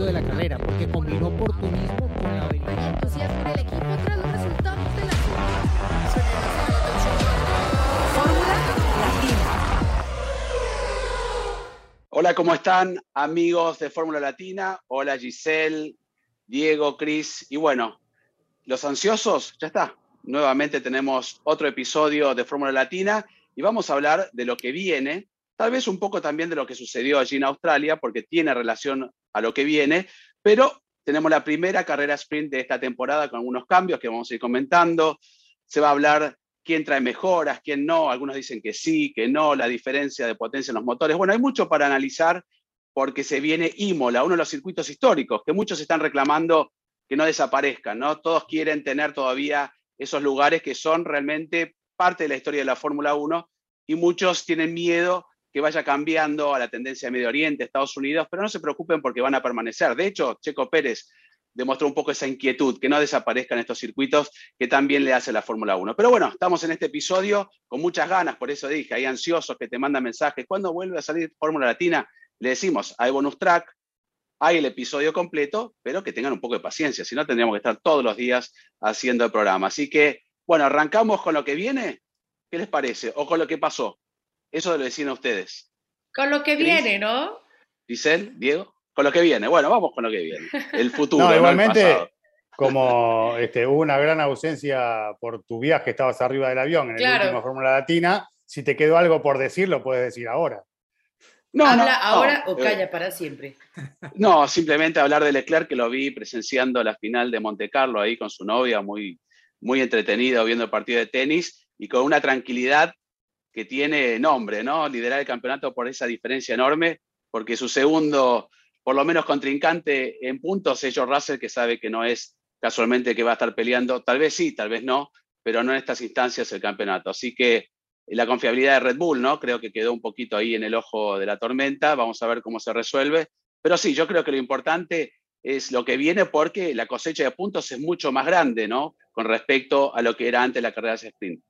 circuito de la carrera, porque combinó oportunismo con la habilidad. entusiasmo el equipo tras los resultados de la Fórmula Latina. Hola, ¿cómo están amigos de Fórmula Latina? Hola Giselle, Diego, Cris. Y bueno, los ansiosos, ya está. Nuevamente tenemos otro episodio de Fórmula Latina y vamos a hablar de lo que viene, tal vez un poco también de lo que sucedió allí en Australia, porque tiene relación a lo que viene, pero tenemos la primera carrera sprint de esta temporada con algunos cambios que vamos a ir comentando. Se va a hablar quién trae mejoras, quién no. Algunos dicen que sí, que no, la diferencia de potencia en los motores. Bueno, hay mucho para analizar porque se viene Imola, uno de los circuitos históricos que muchos están reclamando que no desaparezcan, ¿no? Todos quieren tener todavía esos lugares que son realmente parte de la historia de la Fórmula 1 y muchos tienen miedo que vaya cambiando a la tendencia de Medio Oriente, Estados Unidos, pero no se preocupen porque van a permanecer. De hecho, Checo Pérez demostró un poco esa inquietud, que no desaparezcan estos circuitos que también le hace la Fórmula 1. Pero bueno, estamos en este episodio con muchas ganas, por eso dije, hay ansiosos que te mandan mensajes. ¿Cuándo vuelve a salir Fórmula Latina? Le decimos, hay bonus track, hay el episodio completo, pero que tengan un poco de paciencia, si no tendríamos que estar todos los días haciendo el programa. Así que, bueno, arrancamos con lo que viene. ¿Qué les parece? O con lo que pasó. Eso lo decían a ustedes. Con lo que viene, ¿no? Giselle, Diego, con lo que viene. Bueno, vamos con lo que viene. El futuro. No, el igualmente, pasado. como este, hubo una gran ausencia por tu viaje, estabas arriba del avión en Claro. el último Fórmula Latina, si te quedó algo por decir, lo puedes decir ahora. No, Habla no, ahora o eh, calla para siempre. No, simplemente hablar de Leclerc, que lo vi presenciando la final de Monte Carlo ahí con su novia, muy, muy entretenido viendo el partido de tenis y con una tranquilidad que tiene nombre, ¿no? Liderar el campeonato por esa diferencia enorme, porque su segundo, por lo menos contrincante en puntos, es George Russell, que sabe que no es casualmente que va a estar peleando, tal vez sí, tal vez no, pero no en estas instancias el campeonato. Así que la confiabilidad de Red Bull, ¿no? Creo que quedó un poquito ahí en el ojo de la tormenta, vamos a ver cómo se resuelve. Pero sí, yo creo que lo importante es lo que viene porque la cosecha de puntos es mucho más grande, ¿no? Con respecto a lo que era antes la carrera de sprint.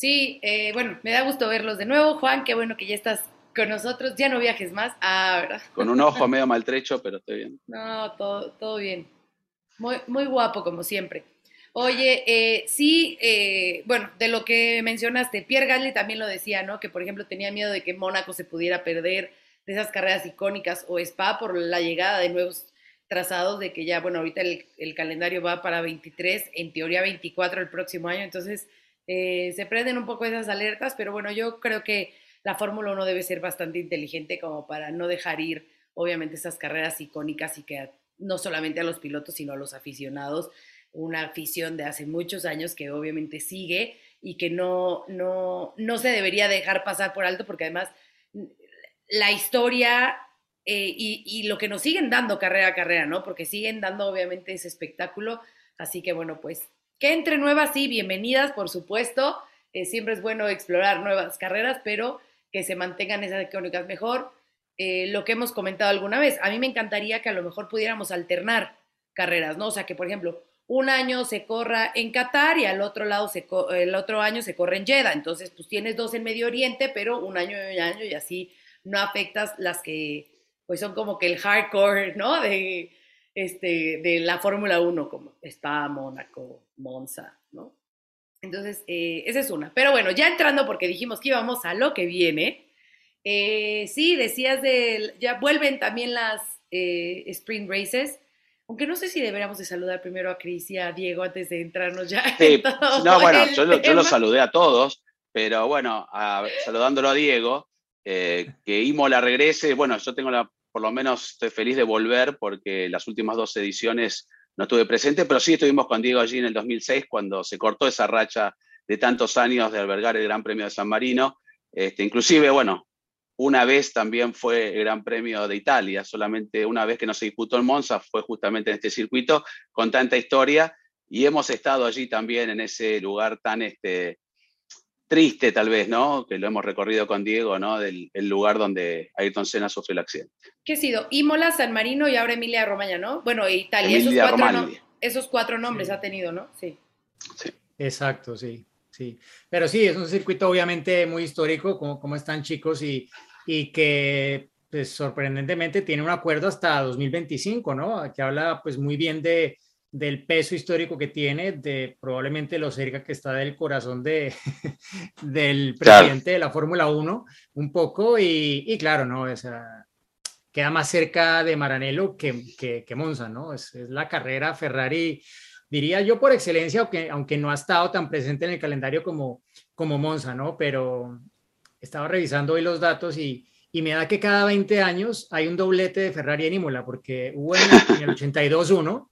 Sí, eh, bueno, me da gusto verlos de nuevo. Juan, qué bueno que ya estás con nosotros. Ya no viajes más. Ah, ¿verdad? Con un ojo medio maltrecho, pero estoy bien. No, todo, todo bien. Muy, muy guapo, como siempre. Oye, eh, sí, eh, bueno, de lo que mencionaste, Pierre Gasly también lo decía, ¿no? Que por ejemplo tenía miedo de que Mónaco se pudiera perder de esas carreras icónicas o Spa por la llegada de nuevos trazados, de que ya, bueno, ahorita el, el calendario va para 23, en teoría 24 el próximo año, entonces eh, se prenden un poco esas alertas, pero bueno, yo creo que la Fórmula 1 debe ser bastante inteligente como para no dejar ir, obviamente, esas carreras icónicas y que no solamente a los pilotos, sino a los aficionados, una afición de hace muchos años que obviamente sigue y que no, no, no se debería dejar pasar por alto porque además la historia eh, y, y lo que nos siguen dando carrera a carrera, ¿no? Porque siguen dando obviamente ese espectáculo. Así que bueno, pues que entre nuevas, sí, bienvenidas, por supuesto. Eh, siempre es bueno explorar nuevas carreras, pero que se mantengan esas icónicas mejor. Eh, lo que hemos comentado alguna vez, a mí me encantaría que a lo mejor pudiéramos alternar carreras, ¿no? O sea, que por ejemplo, un año se corra en Qatar y al otro lado se el otro año se corre en Jeddah. Entonces, pues tienes dos en Medio Oriente, pero un año y un año y así no afectas las que pues son como que el hardcore, ¿no? De este de la Fórmula 1 como Spa, Mónaco, Monza, ¿no? Entonces, eh, esa es una. Pero bueno, ya entrando porque dijimos que íbamos a lo que viene. eh, sí, decías de, ya vuelven también las eh, sprint races. Aunque no sé si deberíamos de saludar primero a Cris y a Diego antes de entrarnos ya. Sí, en todo no, bueno, yo, lo- yo los saludé a todos, pero bueno, a- saludándolo a Diego, eh, que Imola regrese, bueno, yo tengo la, por lo menos estoy feliz de volver porque las últimas dos ediciones no estuve presente, pero sí estuvimos con Diego allí en el 2006 cuando se cortó esa racha de tantos años de albergar el Gran Premio de San Marino. Este, inclusive, bueno, una vez también fue el Gran Premio de Italia, solamente una vez que no se disputó en Monza fue justamente en este circuito con tanta historia y hemos estado allí también en ese lugar tan este, triste tal vez, ¿no? Que lo hemos recorrido con Diego, ¿no? Del el lugar donde Ayrton Senna sufrió el accidente. ¿Qué ha sido? Imola, San Marino y ahora Emilia Romagna, ¿no? Bueno, Italia. Emilia esos, cuatro, no- esos cuatro nombres Sí. ha tenido, ¿no? Sí. Exacto, sí, sí. Pero sí, es un circuito obviamente muy histórico, como, como están chicos, y, y que pues sorprendentemente tiene un acuerdo hasta 2025, ¿no? Que habla pues muy bien de, del peso histórico que tiene, de probablemente lo cerca que está del corazón de, del presidente de la Fórmula 1, un poco, y, y claro, ¿no? O queda más cerca de Maranello que, que, que Monza, ¿no? Es, es, la carrera Ferrari, diría yo por excelencia, aunque, aunque no ha estado tan presente en el calendario como, como Monza, ¿no? Pero estaba revisando hoy los datos y, y me da que cada 20 años hay un doblete de Ferrari en Imola, porque hubo en, en el 82 uno,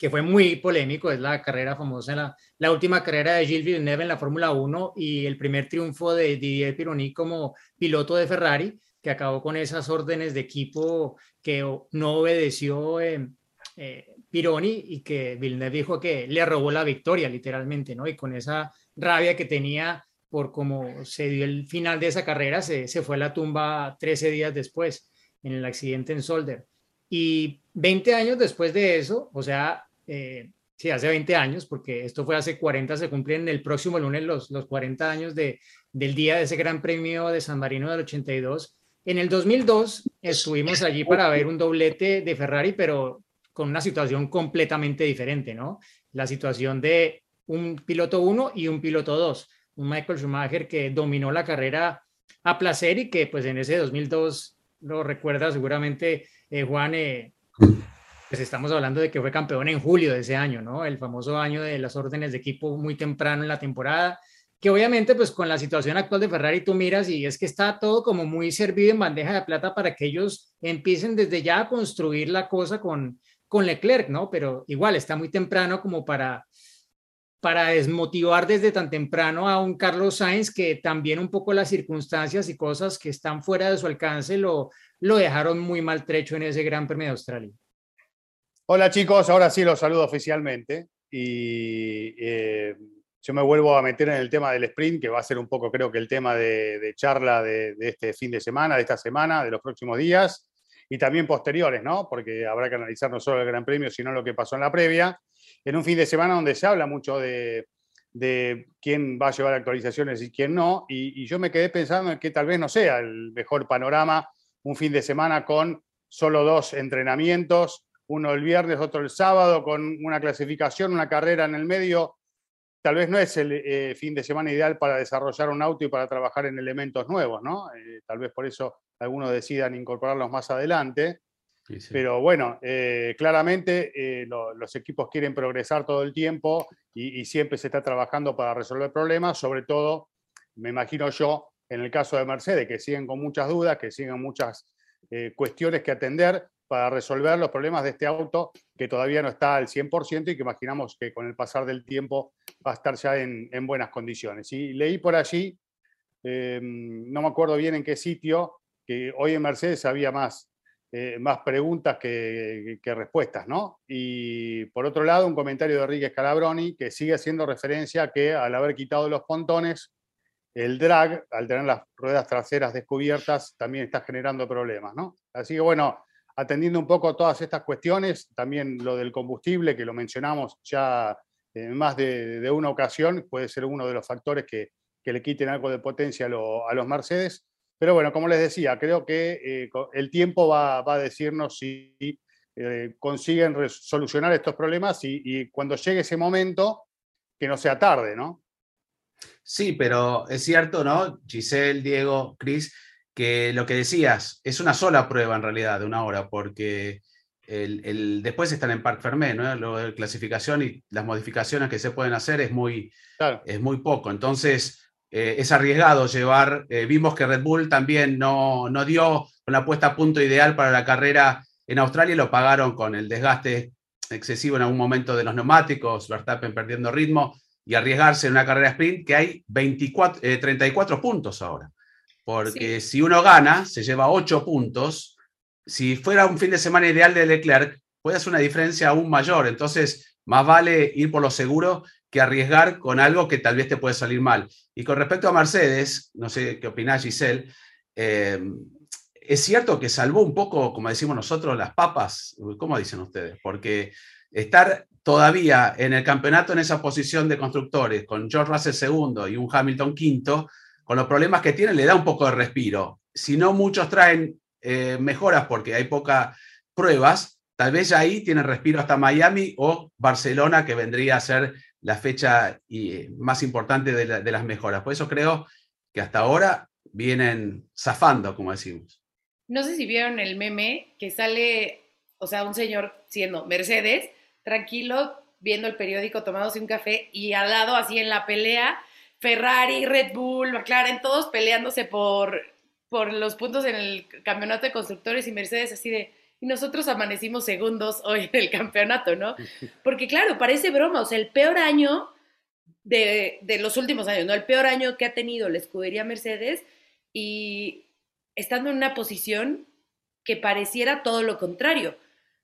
que fue muy polémico, es la carrera famosa, la, la última carrera de Gilles Villeneuve en la Fórmula 1 y el primer triunfo de Didier Pironi como piloto de Ferrari, que acabó con esas órdenes de equipo que no obedeció eh, eh, Pironi y que Villeneuve dijo que le robó la victoria, literalmente, ¿no? Y con esa rabia que tenía por cómo se dio el final de esa carrera, se, se fue a la tumba 13 días después en el accidente en Solder. Y 20 años después de eso, o sea, eh, sí, hace 20 años, porque esto fue hace 40, se cumplen el próximo lunes los, los 40 años de, del día de ese Gran Premio de San Marino del 82. En el 2002 estuvimos allí para ver un doblete de Ferrari, pero con una situación completamente diferente, ¿no? La situación de un piloto 1 y un piloto 2, un Michael Schumacher que dominó la carrera a placer y que pues en ese 2002 lo recuerda seguramente eh, Juan, eh, pues estamos hablando de que fue campeón en julio de ese año, ¿no? El famoso año de las órdenes de equipo muy temprano en la temporada, que obviamente pues con la situación actual de Ferrari tú miras y es que está todo como muy servido en bandeja de plata para que ellos empiecen desde ya a construir la cosa con, con Leclerc, ¿no? Pero igual está muy temprano como para para desmotivar desde tan temprano a un Carlos Sainz que también un poco las circunstancias y cosas que están fuera de su alcance lo, lo dejaron muy maltrecho en ese Gran Premio de Australia. Hola chicos, ahora sí los saludo oficialmente y eh, yo me vuelvo a meter en el tema del sprint, que va a ser un poco creo que el tema de, charla de, este fin de semana, de esta semana, de los próximos días y también posteriores, ¿no? Porque habrá que analizar no solo el Gran Premio, sino lo que pasó en la previa, en un fin de semana donde se habla mucho de, de quién va a llevar actualizaciones y quién no, y, y yo me quedé pensando en que tal vez no sea el mejor panorama un fin de semana con solo dos entrenamientos, uno el viernes, otro el sábado, con una clasificación, una carrera en el medio. Tal vez no es el eh, fin de semana ideal para desarrollar un auto y para trabajar en elementos nuevos, ¿no? Eh, tal vez por eso algunos decidan incorporarlos más adelante. Sí, sí. Pero bueno, eh, claramente lo, los equipos quieren progresar todo el tiempo y, y, siempre se está trabajando para resolver problemas, sobre todo, me imagino yo, en el caso de Mercedes, que siguen con muchas dudas, que siguen muchas cuestiones que atender, para resolver los problemas de este auto que todavía no está al 100% y que imaginamos que con el pasar del tiempo va a estar ya en, en buenas condiciones. Y leí por allí, eh, no me acuerdo bien en qué sitio, que hoy en Mercedes había más, eh, más preguntas que, que, respuestas, ¿no? Y por otro lado, un comentario de Enrique Scalabroni que sigue haciendo referencia a que al haber quitado los pontones, el drag, al tener las ruedas traseras descubiertas, también está generando problemas, ¿no? Así que bueno, atendiendo un poco todas estas cuestiones, también lo del combustible, que lo mencionamos ya en más de, una ocasión, puede ser uno de los factores que, que le quiten algo de potencia a, lo, a, los Mercedes. Pero bueno, como les decía, creo que eh, el tiempo va, va, a decirnos si eh, consiguen solucionar estos problemas y, y, cuando llegue ese momento, que no sea tarde, ¿no? Sí, pero es cierto, ¿no? Giselle, Diego, Cris, que lo que decías, es una sola prueba en realidad de una hora, porque el, el, después están en Parc Fermé, ¿no? Lo de clasificación y las modificaciones que se pueden hacer es muy, claro. es muy poco. Entonces, eh, es arriesgado llevar, eh, vimos que Red Bull también no, no dio una puesta a punto ideal para la carrera en Australia y lo pagaron con el desgaste excesivo en algún momento de los neumáticos, Verstappen perdiendo ritmo y arriesgarse en una carrera sprint que hay 24, eh, 34 puntos ahora porque sí. si uno gana, se lleva ocho puntos. Si fuera un fin de semana ideal de Leclerc, puede hacer una diferencia aún mayor. Entonces, más vale ir por lo seguro que arriesgar con algo que tal vez te puede salir mal. Y con respecto a Mercedes, no sé qué opinás, Giselle, eh, es cierto que salvó un poco, como decimos nosotros, las papas, ¿cómo dicen ustedes? Porque estar todavía en el campeonato en esa posición de constructores, con George Russell segundo y un Hamilton quinto, con los problemas que tienen, le da un poco de respiro. Si no muchos traen eh, mejoras porque hay pocas pruebas, tal vez ahí tienen respiro hasta Miami o Barcelona, que vendría a ser la fecha más importante de, de las mejoras. Por eso creo que hasta ahora vienen zafando, como decimos. No sé si vieron el meme que sale, o sea, un señor siendo Mercedes, tranquilo, viendo el periódico, tomándose un café y al lado, así en la pelea, Ferrari, Red Bull, McLaren, todos peleándose por, por los puntos en el campeonato de constructores y Mercedes así de, y nosotros amanecimos segundos hoy en el campeonato, ¿no? Porque claro, parece broma, o sea, el peor año de, de, los últimos años, ¿no? El peor año que ha tenido la escudería Mercedes y estando en una posición que pareciera todo lo contrario,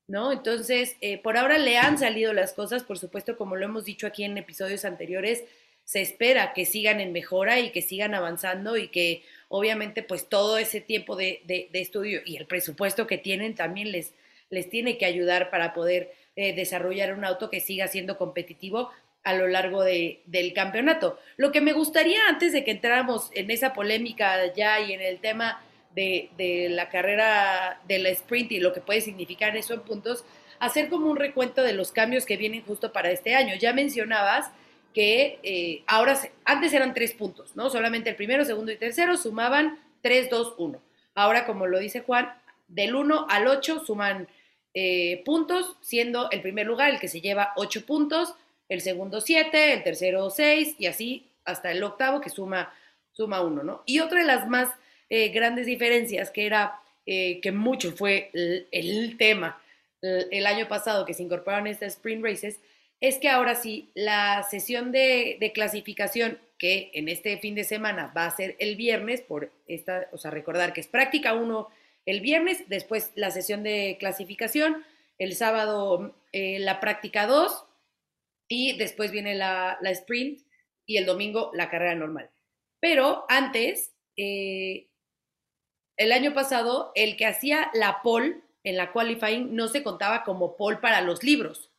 ¿no? Entonces, eh, por ahora le han salido las cosas, por supuesto, como lo hemos dicho aquí en episodios anteriores, se espera que sigan en mejora y que sigan avanzando y que obviamente pues todo ese tiempo de, de, estudio y el presupuesto que tienen también les, les tiene que ayudar para poder eh, desarrollar un auto que siga siendo competitivo a lo largo de, del campeonato. Lo que me gustaría antes de que entráramos en esa polémica ya y en el tema de, de la carrera de la sprint y lo que puede significar eso en puntos, hacer como un recuento de los cambios que vienen justo para este año. Ya mencionabas que eh, ahora, antes eran tres puntos, ¿no? Solamente el primero, segundo y tercero sumaban 3, 2, 1. Ahora, como lo dice Juan, del 1 al 8 suman eh, puntos, siendo el primer lugar el que se lleva 8 puntos, el segundo 7, el tercero 6 y así hasta el octavo que suma, suma 1, ¿no? Y otra de las más eh, grandes diferencias que era que mucho fue el, el tema el, el, año pasado que se incorporaron estas sprint races, es que ahora sí, la sesión de, clasificación que en este fin de semana va a ser el viernes, por esta, o sea, recordar que es práctica 1 el viernes, después la sesión de clasificación, el sábado eh, la práctica 2 y después viene la, sprint y el domingo la carrera normal. Pero antes, eh, el año pasado, el que hacía la pole en la qualifying no se contaba como pole para los libros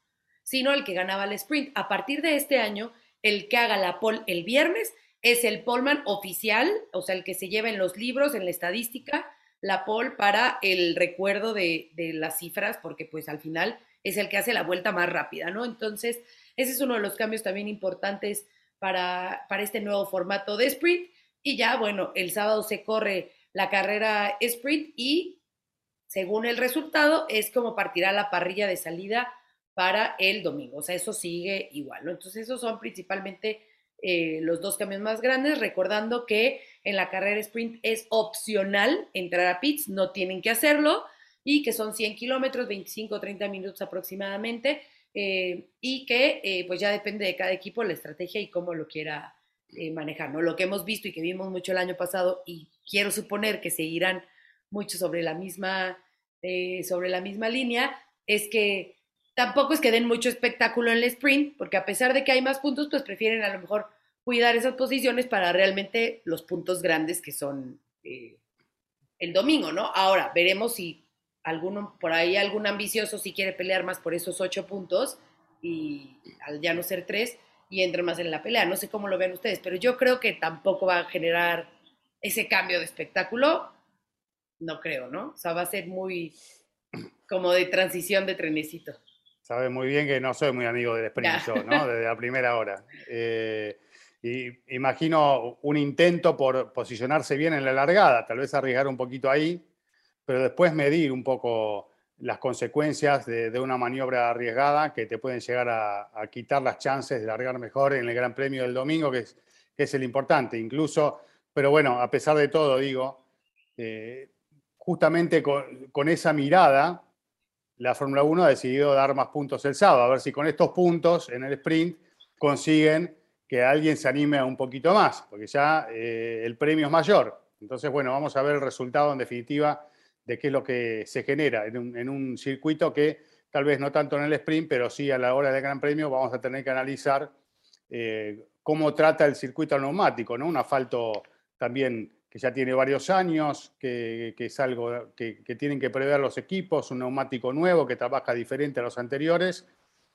sino el que ganaba el sprint. A partir de este año, el que haga la pole el viernes es el poleman oficial, o sea, el que se lleva en los libros, en la estadística, la pole para el recuerdo de, las cifras, porque pues al final es el que hace la vuelta más rápida, ¿no? Entonces, ese es uno de los cambios también importantes para, para este nuevo formato de sprint. Y ya, bueno, el sábado se corre la carrera sprint y según el resultado es como partirá la parrilla de salida para el domingo. O sea, eso sigue igual. Entonces, esos son principalmente eh, los dos cambios más grandes, recordando que en la carrera sprint es opcional entrar a pits, no tienen que hacerlo, y que son 100 kilómetros, 25 o 30 minutos aproximadamente, eh, y que eh, pues ya depende de cada equipo la estrategia y cómo lo quiera manejar, ¿no? Lo que hemos visto y que vimos mucho el año pasado, y quiero suponer que seguirán mucho sobre la misma, sobre la misma línea, es que Tampoco es que den mucho espectáculo en el sprint, porque a pesar de que hay más puntos, pues prefieren a lo mejor cuidar esas posiciones para realmente los puntos grandes que son eh, el domingo, ¿no? Ahora, veremos si alguno, por ahí algún ambicioso si quiere pelear más por esos ocho puntos y al ya no ser tres y entre más en la pelea. No sé cómo lo ven ustedes, pero yo creo que tampoco va a generar ese cambio de espectáculo. No creo, ¿no? O sea, va a ser muy como de transición de trenecito. Sabes muy bien que no soy muy amigo del sprint yo, ¿no? Desde la primera hora. Eh, y imagino un intento por posicionarse bien en la largada, tal vez arriesgar un poquito ahí, pero después medir un poco las consecuencias de, una maniobra arriesgada que te pueden llegar a, quitar las chances de largar mejor en el Gran Premio del domingo, que es, que es el importante. Incluso, pero bueno, a pesar de todo, digo, eh, justamente con, con, esa mirada, la Fórmula 1 ha decidido dar más puntos el sábado, a ver si con estos puntos en el sprint consiguen que alguien se anime un poquito más, porque ya eh, el premio es mayor. Entonces, bueno, vamos a ver el resultado en definitiva de qué es lo que se genera en un, circuito que tal vez no tanto en el sprint, pero sí a la hora del Gran Premio vamos a tener que analizar eh, cómo trata el circuito neumático, ¿no? Un asfalto también que ya tiene varios años, que, es algo que, tienen que prever los equipos, un neumático nuevo que trabaja diferente a los anteriores,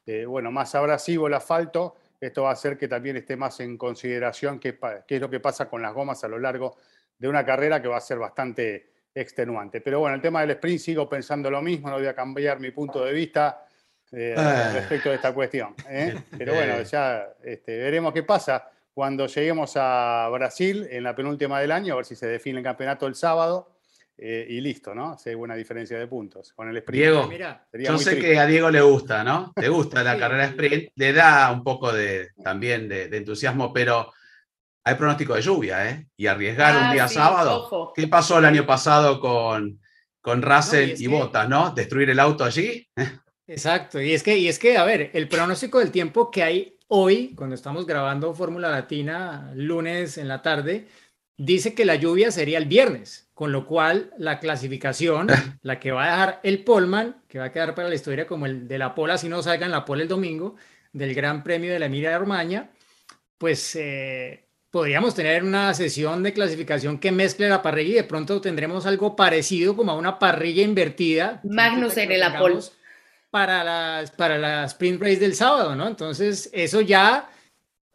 eh, bueno, más abrasivo el asfalto, esto va a hacer que también esté más en consideración qué, es lo que pasa con las gomas a lo largo de una carrera que va a ser bastante extenuante. Pero bueno, el tema del sprint sigo pensando lo mismo, no voy a cambiar mi punto de vista eh, Ah. respecto de esta cuestión. ¿eh? Pero bueno, Eh. ya este, veremos qué pasa cuando lleguemos a Brasil en la penúltima del año, a ver si se define el campeonato el sábado eh, y listo, ¿no? Si hay buena diferencia de puntos con el sprint. Diego, Mira, Sería Yo muy sé triste. que a Diego le gusta, ¿no? Le gusta la Sí. carrera sprint, le da un poco de también de, de entusiasmo, pero hay pronóstico de lluvia, ¿eh? Y arriesgar un Ah, día sí, sábado. ojo. ¿Qué pasó el año pasado con, con Russell No, y y, que- Bottas, ¿no? Destruir el auto allí. Exacto, y es que, y es que, a ver, el pronóstico del tiempo que hay hoy, cuando estamos grabando Fórmula Latina, lunes en la tarde, dice que la lluvia sería el viernes, con lo cual la clasificación, la que va a dejar el Polman, que va a quedar para la historia como el de la Pola, si no salga en la Pola el domingo, del Gran Premio de la Emilia Romagna, pues eh, podríamos tener una sesión de clasificación que mezcle la parrilla y de pronto tendremos algo parecido como a una parrilla invertida. Magnus en el Apol. Para las, para la sprint race del sábado, ¿no? Entonces, eso ya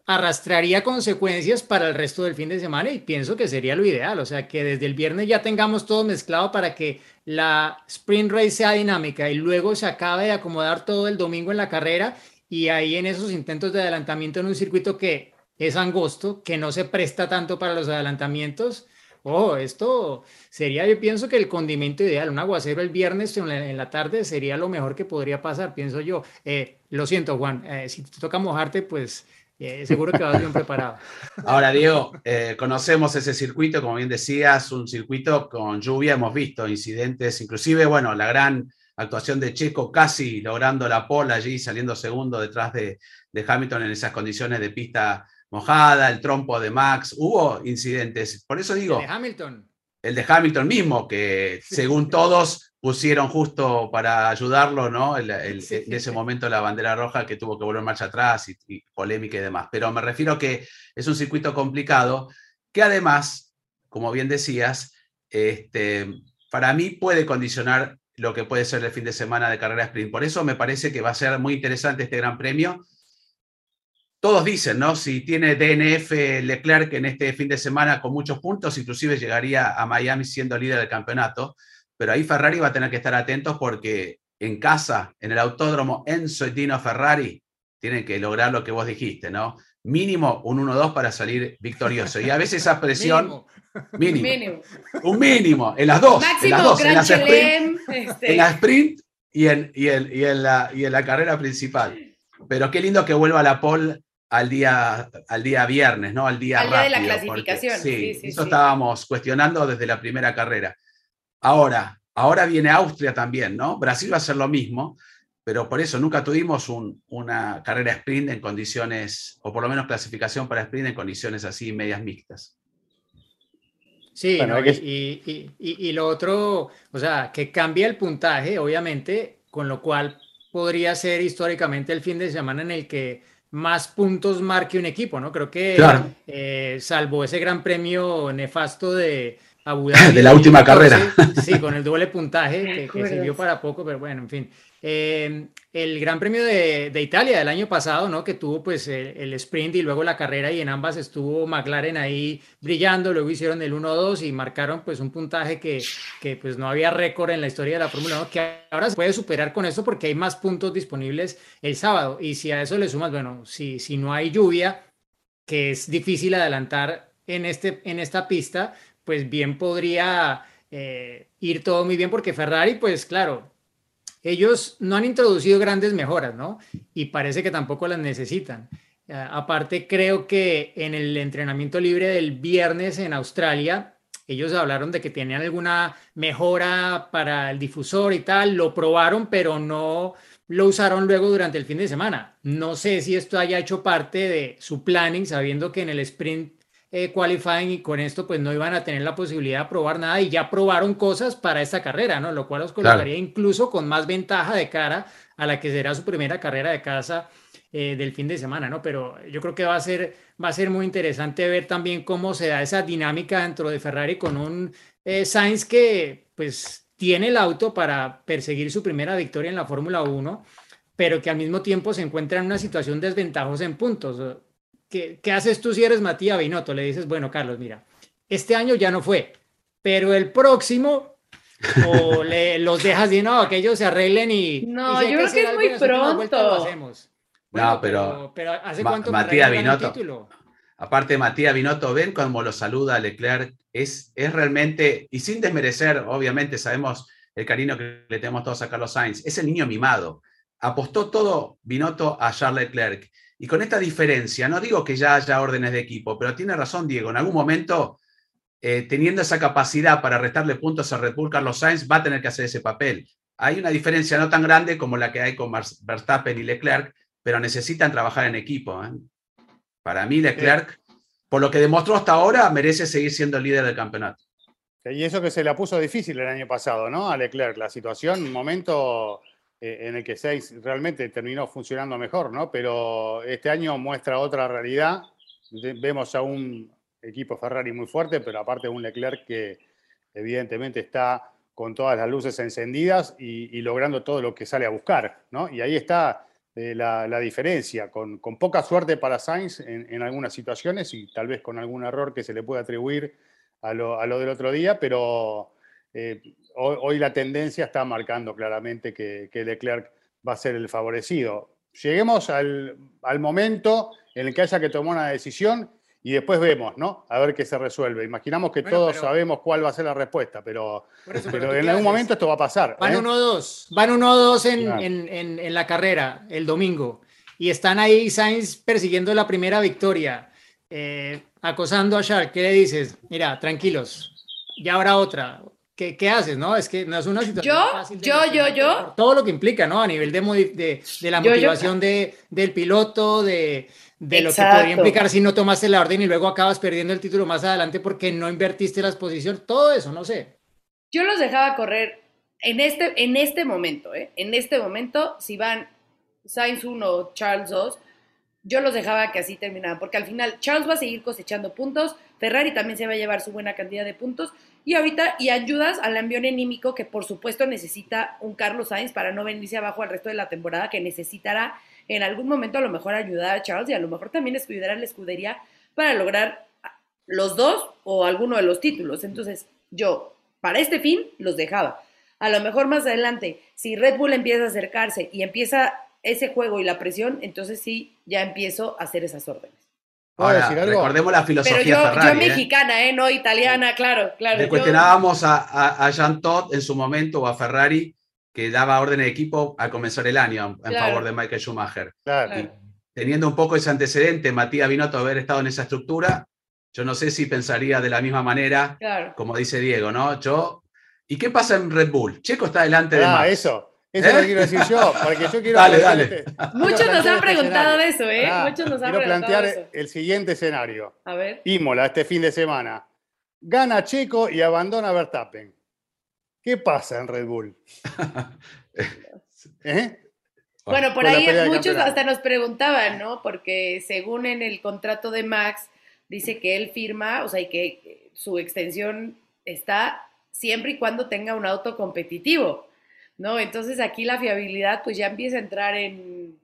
arrastraría consecuencias para el resto del fin de semana y pienso que sería lo ideal, o sea, que desde el viernes ya tengamos todo mezclado para que la sprint race sea dinámica y luego se acabe de acomodar todo el domingo en la carrera y ahí en esos intentos de adelantamiento en un circuito que es angosto, que no se presta tanto para los adelantamientos. Oh, esto sería, yo pienso que el condimento ideal, un aguacero el viernes en la, tarde sería lo mejor que podría pasar, pienso yo. Eh, lo siento, Juan, eh, si te toca mojarte, pues eh, seguro que vas bien preparado. Ahora, Diego, conocemos ese circuito, como bien decías, un circuito con lluvia, hemos visto incidentes, inclusive, bueno, la gran actuación de Checo casi logrando la pole allí, saliendo segundo detrás de, de Hamilton en esas condiciones de pista mojada, el trompo de Max, hubo incidentes. Por eso digo, De Hamilton. el de Hamilton mismo, que según todos pusieron justo para ayudarlo, ¿no? El- el- Sí. En ese momento la bandera roja que tuvo que volver marcha atrás y, y polémica y demás. Pero me refiero que es un circuito complicado que además, como bien decías, este, para mí puede condicionar lo que puede ser el fin de semana de carrera sprint. Por eso me parece que va a ser muy interesante este Gran Premio. Todos dicen, ¿no? Si tiene DNF Leclerc en este fin de semana con muchos puntos, inclusive llegaría a Miami siendo líder del campeonato. Pero ahí Ferrari va a tener que estar atentos porque en casa, en el autódromo Enzo y Dino Ferrari, tienen que lograr lo que vos dijiste, ¿no? Mínimo un 1-2 para salir victorioso. Y a veces esa presión, Mínimo. mínimo, un mínimo, en las dos, en Máximo las dos, en las sprint, Chelem. este, en la sprint y en, y en- y en la, y en la carrera principal. Pero qué lindo que vuelva la pole al día, al día viernes, ¿no? Al día Al día de la rápido, porque- clasificación, sí, sí, eso sí. estábamos cuestionando desde la primera carrera. Ahora, ahora viene Austria también, ¿no? Brasil va a hacer lo mismo, pero por eso nunca tuvimos un- una carrera sprint en condiciones, o por lo menos clasificación para sprint en condiciones así medias mixtas. Sí, Bueno, ¿no? hay que- y, y- y- y lo otro, o sea, que cambia el puntaje, obviamente, con lo cual podría ser históricamente el fin de semana en el que más puntos marque un equipo, ¿no? Creo que, Claro. eh, salvo ese gran premio nefasto de Abu Dhabi De la última 2014, Sí, con el doble puntaje, que, sirvió para poco, pero bueno, en fin. Eh, el Gran Premio de, Italia del año pasado, ¿no? Que tuvo pues el, el sprint y luego la carrera y en ambas estuvo McLaren ahí brillando, luego hicieron el 1-2 y marcaron pues un puntaje que, que pues no había récord en la historia de la Fórmula 1, que ahora se puede superar con esto porque hay más puntos disponibles el sábado y si a eso le sumas, bueno, si, si no hay lluvia, que es difícil adelantar en, este, en esta pista, pues bien podría eh, ir todo muy bien porque Ferrari, pues claro, ellos no han introducido grandes mejoras, ¿no? Y parece que tampoco las necesitan. Eh, aparte, creo que en el entrenamiento libre del viernes en Australia, ellos hablaron de que tenían alguna mejora para el difusor y tal, lo probaron, pero no lo usaron luego durante el fin de semana. No sé si esto haya hecho parte de su planning, sabiendo que en el sprint eh, qualifying y con esto pues no iban a tener la posibilidad de probar nada y ya probaron cosas para esta carrera, ¿no? Lo cual los colocaría incluso con más ventaja de cara a la que será su primera carrera de casa eh, del fin de semana, ¿no? Pero yo creo que va a ser, va a ser muy interesante ver también cómo se da esa dinámica dentro de Ferrari con un eh, Sainz que pues tiene el auto para perseguir su primera victoria en la Fórmula 1, pero que al mismo tiempo se encuentra en una situación desventajosa en puntos. ¿Qué, qué haces tú si eres Matías Binotto? Le dices, bueno, Carlos, mira, este año ya no fue, pero el próximo o le, los dejas y no, que ellos se arreglen y... No, y yo creo que es muy lo pronto. hacemos. No, pero ¿hace Ma- cuánto Matías gana un Binotto. título? Aparte, Matías Binotto, ven cómo lo saluda Leclerc. Es, es realmente, y sin desmerecer, obviamente sabemos el cariño que le tenemos todos a Carlos Sainz, es el niño mimado. Apostó todo Binotto a Charles Leclerc. Y con esta diferencia, no digo que ya haya órdenes de equipo, pero tiene razón Diego, en algún momento, eh, teniendo esa capacidad para restarle puntos a Red Bull, Carlos Sainz va a tener que hacer ese papel. Hay una diferencia no tan grande como la que hay con Verstappen y Leclerc, pero necesitan trabajar en equipo. ¿eh? Para mí, Leclerc, por lo que demostró hasta ahora, merece seguir siendo el líder del campeonato. Y eso que se la puso difícil el año pasado, ¿no? A Leclerc, la situación, un momento en el que Sainz realmente terminó funcionando mejor, ¿no? Pero este año muestra otra realidad. Vemos a un equipo Ferrari muy fuerte, pero aparte un Leclerc que evidentemente está con todas las luces encendidas y, y logrando todo lo que sale a buscar, ¿no? Y ahí está eh, la, la diferencia, con, con poca suerte para Sainz en, en algunas situaciones y tal vez con algún error que se le pueda atribuir a lo, a lo del otro día, pero eh, hoy, hoy la tendencia está marcando claramente que, que Leclerc va a ser el favorecido. Lleguemos al, al momento en el que haya que tomar una decisión y después vemos, ¿no? A ver qué se resuelve. Imaginamos que Bueno, todos pero- sabemos cuál va a ser la respuesta, pero, Por eso, pero ¿tú en algún haces? momento esto va a pasar. Van ¿eh? 1-2, van 1-2 en, Claro. en, en, en la carrera el domingo y están ahí Sainz persiguiendo la primera victoria, eh, acosando a Charles. ¿Qué le dices? Mira, tranquilos, ya habrá otra. ¿Qué, qué haces? No, es que no es una situación Yo, fácil. de yo, yo, yo. por Todo lo que implica, ¿no? A nivel de, de, de la Yo, yo. motivación de, del piloto, de, de lo que podría implicar si no tomaste la orden y luego acabas perdiendo el título más adelante porque no invertiste las posiciones. Todo eso, no sé. Yo los dejaba correr en este, en este momento, ¿eh? En este momento, si van Sainz 1, Charles 2, yo los dejaba que así terminaran, porque al final Charles va a seguir cosechando puntos, Ferrari también se va a llevar su buena cantidad de puntos, y ahorita, y ayudas al ambión anímico que por supuesto necesita un Carlos Sainz para no venirse abajo al resto de la temporada, que necesitará en algún momento a lo mejor ayudar a Charles y a lo mejor también ayudar a la escudería para lograr los dos o alguno de los títulos. Entonces, yo, para este fin, los dejaba. A lo mejor más adelante, si Red Bull empieza a acercarse y empieza ese juego y la presión, entonces sí, ya empiezo a hacer esas órdenes. Recordemos la Pero filosofía yo, Ferrari. yo ¿eh? mexicana, ¿eh? No italiana, claro, claro. Le yo- cuestionábamos a, a, a Jean Todt en su momento o a Ferrari que daba orden de equipo al comenzar el año en Claro. favor de Michael Schumacher. Claro. Claro. Teniendo un poco ese antecedente, Matías Binotto haber estado en esa estructura, yo no sé si pensaría de la misma manera, Claro. como dice Diego, ¿no? Yo, ¿y qué pasa en Red Bull? Checo está delante de Ah, Max. eso. Eso ¿Eh? lo quiero decir yo, porque yo quiero Dale, dale. este- Muchos nos han este preguntado de eso, ¿eh? Muchos nos han quiero preguntado plantear eso. el siguiente escenario. A ver. Imola este fin de semana. Gana Checo y abandona Verstappen. ¿Qué pasa en Red Bull? ¿Eh? Bueno, por ahí muchos campeonato. hasta nos preguntaban, ¿no? Porque según en el contrato de Max, dice que él firma, o sea, y que su extensión está siempre y cuando tenga un auto competitivo, ¿no? Entonces aquí la fiabilidad pues ya empieza a entrar en,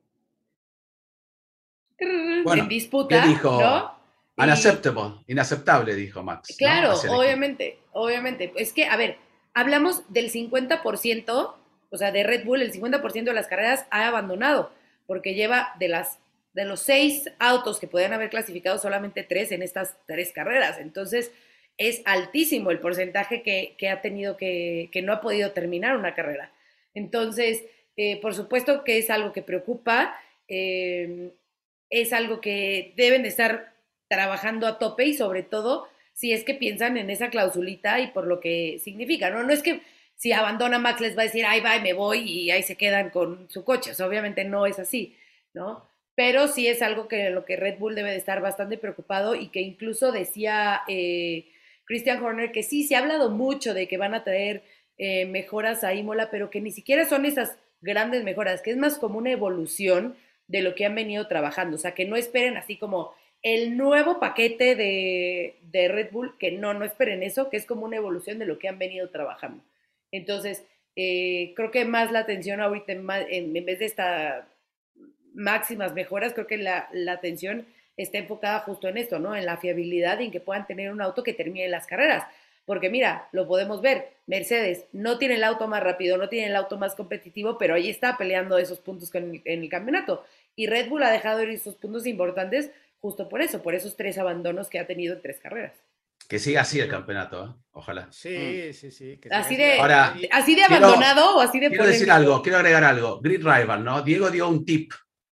Bueno, en disputa, ¿qué dijo? ¿no? Y- Unacceptable, inaceptable, dijo Max. Claro, equipo. obviamente, obviamente. Es que, a ver, hablamos del 50%, o sea, de Red Bull, el 50% de las carreras ha abandonado, porque lleva de las de los seis autos que podían haber clasificado solamente tres en estas tres carreras. Entonces, es altísimo el porcentaje que, que ha tenido que, que no ha podido terminar una carrera. Entonces, eh, por supuesto que es algo que preocupa, eh, es algo que deben de estar trabajando a tope y sobre todo si es que piensan en esa clausulita y por lo que significa, ¿no? No es que si abandona Max les va a decir, ay, va, me voy y ahí se quedan con su coche. Obviamente no es así, ¿no? Pero sí es algo que lo que Red Bull debe de estar bastante preocupado y que incluso decía eh, Christian Horner que sí, se ha hablado mucho de que van a traer eh, mejoras a Imola, pero que ni siquiera son esas grandes mejoras, que es más como una evolución de lo que han venido trabajando. O sea, que no esperen así como el nuevo paquete de, de Red Bull, que no, no esperen eso, que es como una evolución de lo que han venido trabajando. Entonces, eh, creo que más la atención ahorita, en- en vez de estas máximas mejoras, creo que la, la atención está enfocada justo en esto, ¿no? En la fiabilidad y en que puedan tener un auto que termine las carreras. Porque mira, lo podemos ver, Mercedes no tiene el auto más rápido, no tiene el auto más competitivo, pero ahí está peleando esos puntos en, en el campeonato. Y Red Bull ha dejado ir esos puntos importantes justo por eso, por esos tres abandonos que ha tenido en tres carreras. Que siga así el campeonato, ¿eh? ojalá. Sí, sí, sí. que Así de. Ahora, así de quiero- abandonado o así de Quiero decir algo, quiero agregar algo. Grid Rival, ¿no? Diego dio un tip.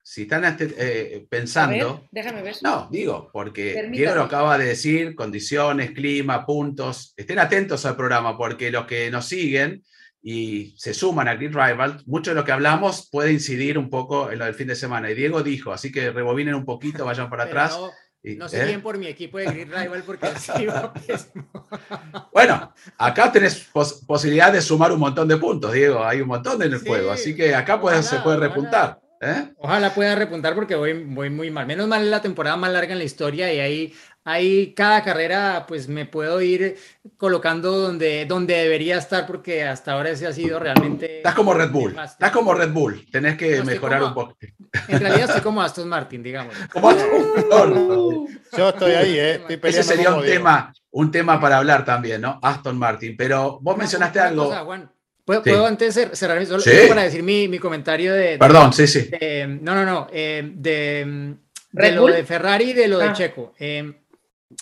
Si están este- eh, A ver, pensando, déjame ver. No, digo, porque Permítame. Diego lo acaba de decir, condiciones, clima, puntos. Estén atentos al programa porque los que nos siguen y se suman a Grid Rival, mucho de lo que hablamos puede incidir un poco en lo del fin de semana. Y Diego dijo, así que rebobinen un poquito, vayan para Pero atrás. No, ¿eh? sé bien por mi equipo de Grid Rival porque así va. Bueno, acá tenés pos- posibilidad de sumar un montón de puntos, Diego. Hay un montón en el Sí, juego, así que acá se puede ojalá. repuntar. ¿Eh? Ojalá pueda repuntar porque voy, voy muy mal. Menos mal es la temporada más larga en la historia y ahí, ahí cada carrera pues me puedo ir colocando donde, donde debería estar porque hasta ahora ese ha sido realmente... Estás como Red Bull, estás como Red Bull, tenés que No, mejorar como- un poco. En realidad estoy como Aston Martin, digamos. Como- No, no. Yo estoy ahí, ¿eh? Estoy Ese sería un tema, un tema para hablar también, ¿no? Aston Martin. Pero vos mencionaste algo. cosa, Juan. ¿Puedo, Sí. puedo antes cer- cerrar solo Sí. para decir mi, mi comentario de, de- Perdón, sí, sí. de- no, no, no, eh, de, de ¿Red lo Bull? de Ferrari y de lo de Ah. Checo. Eh,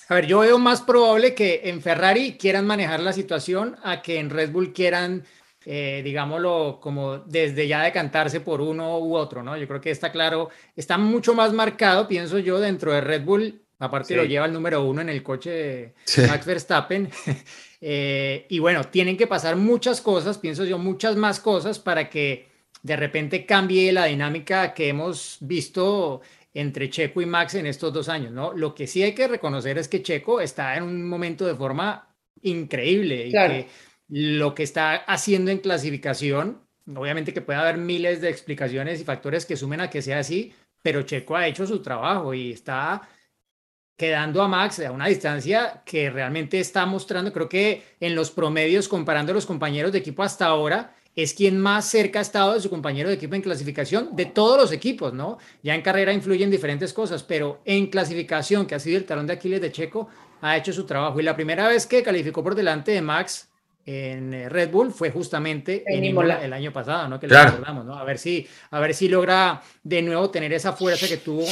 a ver, yo veo más probable que en Ferrari quieran manejar la situación a que en Red Bull quieran, eh, digámoslo, como desde ya decantarse por uno u otro, ¿no? Yo creo que está claro, está mucho más marcado, pienso yo, dentro de Red Bull. Aparte Sí. lo lleva el número uno en el coche de Sí. Max Verstappen. Eh, y bueno, tienen que pasar muchas cosas, pienso yo, muchas más cosas para que de repente cambie la dinámica que hemos visto entre Checo y Max en estos dos años, ¿no? Lo que sí hay que reconocer es que Checo está en un momento de forma increíble y Claro. que lo que está haciendo en clasificación, obviamente que puede haber miles de explicaciones y factores que sumen a que sea así, pero Checo ha hecho su trabajo y está quedando a Max a una distancia que realmente está mostrando, creo que en los promedios, comparando a los compañeros de equipo hasta ahora, es quien más cerca ha estado de su compañero de equipo en clasificación de todos los equipos, ¿no? Ya en carrera influyen diferentes cosas, pero en clasificación, que ha sido el talón de Aquiles de Checo, ha hecho su trabajo. Y la primera vez que calificó por delante de Max en eh, Red Bull fue justamente En Imola. El año pasado, ¿no? Que Claro. lo recordamos, ¿no? A ver si, a ver si logra de nuevo tener esa fuerza que tuvo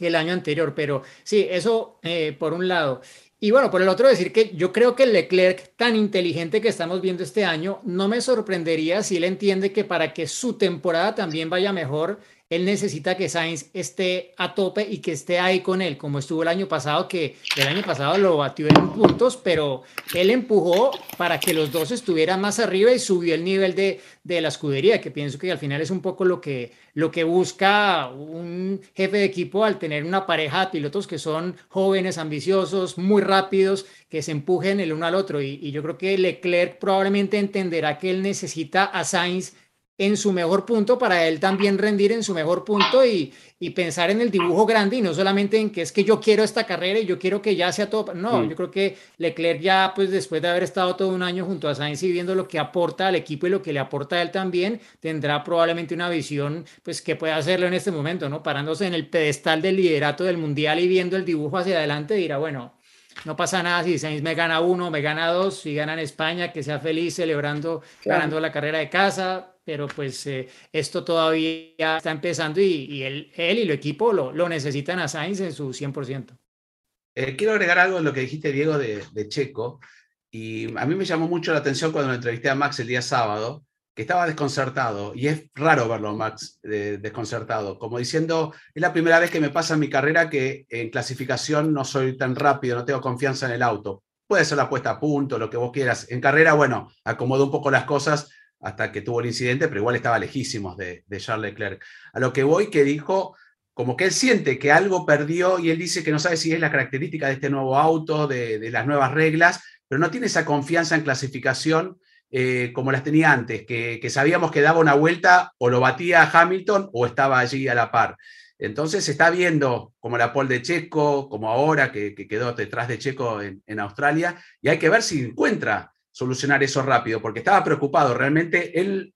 el año anterior. Pero sí, eso eh, por un lado. Y bueno, por el otro decir que yo creo que Leclerc tan inteligente que estamos viendo este año, no me sorprendería si él entiende que para que su temporada también vaya mejor, él necesita que Sainz esté a tope y que esté ahí con él, como estuvo el año pasado, que el año pasado lo batió en puntos, pero él empujó para que los dos estuvieran más arriba y subió el nivel de, de la escudería, que pienso que al final es un poco lo que, lo que busca un jefe de equipo al tener una pareja de pilotos que son jóvenes, ambiciosos, muy rápidos, que se empujen el uno al otro. Y, y yo creo que Leclerc probablemente entenderá que él necesita a Sainz en su mejor punto para él también rendir en su mejor punto y, y pensar en el dibujo grande y no solamente en que es que yo quiero esta carrera y yo quiero que ya sea todo. No, Mm. yo creo que Leclerc ya, pues después de haber estado todo un año junto a Sainz y viendo lo que aporta al equipo y lo que le aporta a él también, tendrá probablemente una visión, pues que puede hacerlo en este momento, ¿no? Parándose en el pedestal del liderato del mundial y viendo el dibujo hacia adelante, dirá, bueno, no pasa nada si Sainz me gana uno, me gana dos, si gana en España, que sea feliz celebrando, Claro. ganando la carrera de casa, pero pues eh, esto todavía está empezando y, él, él y el equipo lo, lo necesitan a Sainz en su 100%. Eh, quiero agregar algo en lo que dijiste, Diego, de, Checo. Y a mí me llamó mucho la atención cuando lo entrevisté a Max el día sábado, que estaba desconcertado. Y es raro verlo, Max, eh, desconcertado. Como diciendo, es la primera vez que me pasa en mi carrera que en clasificación no soy tan rápido, no tengo confianza en el auto. Puede ser la puesta a punto, lo que vos quieras. En carrera, bueno, acomodó un poco las cosas hasta que tuvo el incidente, pero igual estaba lejísimos de, de Charles Leclerc. A lo que voy, que dijo, como que él siente que algo perdió y él dice que no sabe si es la característica de este nuevo auto, de, de las nuevas reglas, pero no tiene esa confianza en clasificación eh, como las tenía antes, que, que sabíamos que daba una vuelta o lo batía a Hamilton o estaba allí a la par. Entonces se está viendo como la pole de Checo, como ahora que, que quedó detrás de Checo en, en Australia, y hay que ver si encuentra solucionar eso rápido, porque estaba preocupado. Realmente él,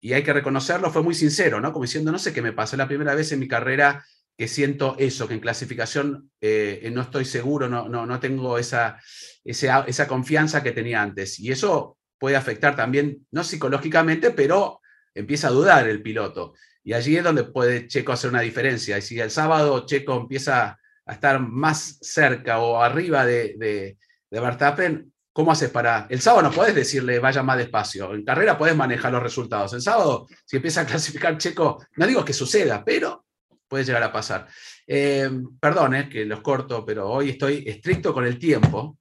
y hay que reconocerlo, fue muy sincero, ¿no? Como diciendo, no sé qué me pasa, es la primera vez en mi carrera que siento eso, que en clasificación eh, no estoy seguro, no, no, no tengo esa, esa, esa confianza que tenía antes. Y eso puede afectar también, no psicológicamente, pero empieza a dudar el piloto. Y allí es donde puede Checo hacer una diferencia. Y si el sábado Checo empieza a estar más cerca o arriba de, de, de Verstappen, ¿cómo haces para...? El sábado no puedes decirle vaya más despacio. En carrera puedes manejar los resultados. El sábado, si empieza a clasificar Checo, no digo que suceda, pero puede llegar a pasar. Eh, perdón, eh, que los corto, pero hoy estoy estricto con el tiempo.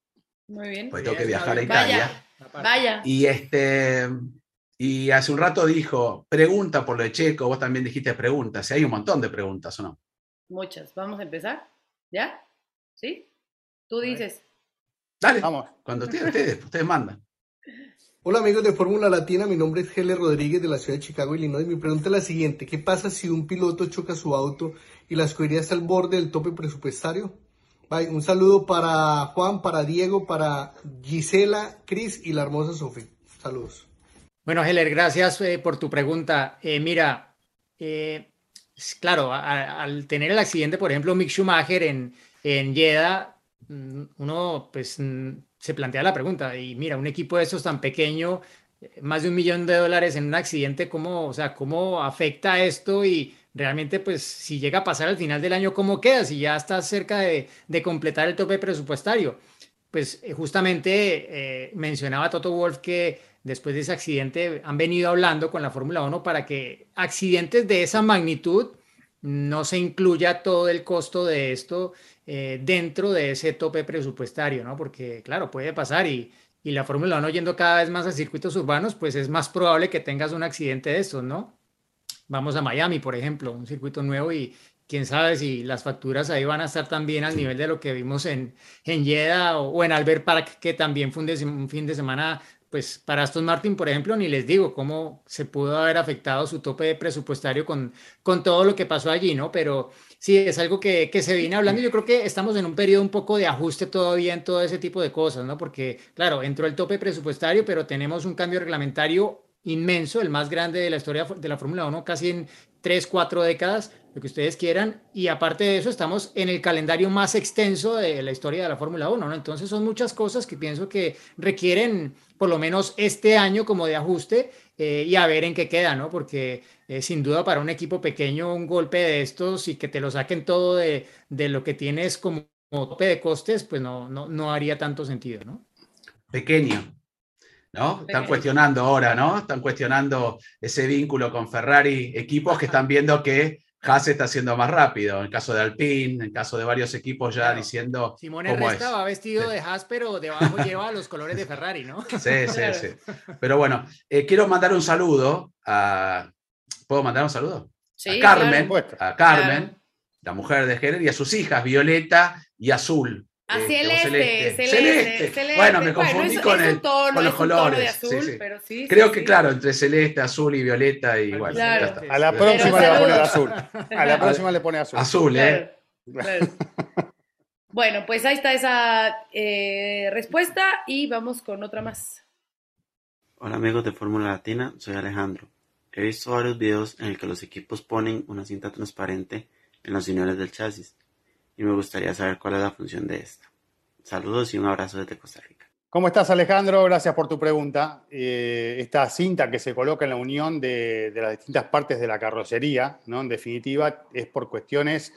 Muy bien. Porque tengo que viajar a. Italia. Vaya, vaya. Y este y hace un rato dijo, pregunta por lo de Checo, vos también dijiste preguntas, y hay un montón de preguntas, ¿o no? Muchas. ¿Vamos a empezar? ¿Ya? ¿Sí? Tú dices. Dale, Vamos. cuando ustedes, ustedes, ustedes mandan. Hola amigos de Fórmula Latina, mi nombre es Hele Rodríguez de la ciudad de Chicago, Illinois. Mi pregunta es la siguiente, ¿qué pasa si un piloto choca su auto y la escudería está al borde del tope presupuestario? Bye. Un saludo para Juan, para Diego, para Gisela, Cris y la hermosa Sofía. Saludos. Bueno, Heller, gracias eh, por tu pregunta. Eh, mira, eh, claro, a- a- al tener el accidente, por ejemplo, Mick Schumacher en, en Jeddah, uno pues mm, se plantea la pregunta, y mira, un equipo de esos tan pequeño, eh, más de un millón de dólares en un accidente, ¿cómo, o sea, cómo afecta esto? Y realmente, pues, si llega a pasar al final del año, ¿cómo queda? Si ya estás cerca de, de completar el tope presupuestario. Pues eh, justamente eh, mencionaba Toto Wolf que después de ese accidente han venido hablando con la Fórmula 1 para que accidentes de esa magnitud no se incluya todo el costo de esto eh, dentro de ese tope presupuestario, ¿no? Porque, claro, puede pasar y, y la Fórmula 1 yendo cada vez más a circuitos urbanos, pues es más probable que tengas un accidente de estos, ¿no? Vamos a Miami, por ejemplo, un circuito nuevo y quién sabe si las facturas ahí van a estar también al nivel de lo que vimos en, en Jeddah o, o en Albert Park, que también fue un, de- un fin de semana, pues para Aston Martin, por ejemplo, ni les digo cómo se pudo haber afectado su tope presupuestario con, con todo lo que pasó allí, ¿no? Pero sí, es algo que, que se viene hablando yo creo que estamos en un periodo un poco de ajuste todavía en todo ese tipo de cosas, ¿no? Porque, claro, entró el tope presupuestario, pero tenemos un cambio reglamentario inmenso, el más grande de la historia de la Fórmula 1, casi en tres, cuatro décadas, lo que ustedes quieran, y aparte de eso estamos en el calendario más extenso de la historia de la Fórmula 1, ¿no? Entonces son muchas cosas que pienso que requieren por lo menos este año como de ajuste eh, y a ver en qué queda, ¿no? Porque eh, sin duda para un equipo pequeño un golpe de estos y que te lo saquen todo de, de lo que tienes como, como tope de costes, pues no, no, no haría tanto sentido, ¿no? Pequeño, ¿no? Están cuestionando ahora, ¿no? Están cuestionando ese vínculo con Ferrari, equipos que están viendo que Haas está siendo más rápido, en el caso de Alpine, en el caso de varios equipos ya Claro. diciendo Simone cómo Resta es. va vestido Sí. de Haas, pero debajo lleva los colores de Ferrari, ¿no? Sí, sí, sí. Pero bueno, eh, quiero mandar un saludo a... ¿Puedo mandar un saludo? Sí, a Carmen, Por supuesto. a Carmen, Claro. la mujer de Heller, y a sus hijas, Violeta y Azul. A eh, celeste, celeste, Celeste. celeste. Bueno, me confundí es- con, es el, un tono, con los de colores. sí, azul, sí. pero sí, Creo sí, que, sí. claro, entre celeste, azul y violeta, y bueno, Claro. ya está. A la Pero próxima le va a poner azul. A la próxima le pone azul. Azul, ¿eh? Claro, claro. Bueno, pues ahí está esa eh, respuesta y vamos con otra más. Hola amigos de Fórmula Latina, soy Alejandro. He visto varios videos en el que los equipos ponen una cinta transparente en los uniones del chasis y me gustaría saber cuál es la función de esta. Saludos y un abrazo desde Costa Rica. ¿Cómo estás, Alejandro? Gracias por tu pregunta. Eh, esta cinta que se coloca en la unión de, de las distintas partes de la carrocería, ¿no? En definitiva, es por cuestiones,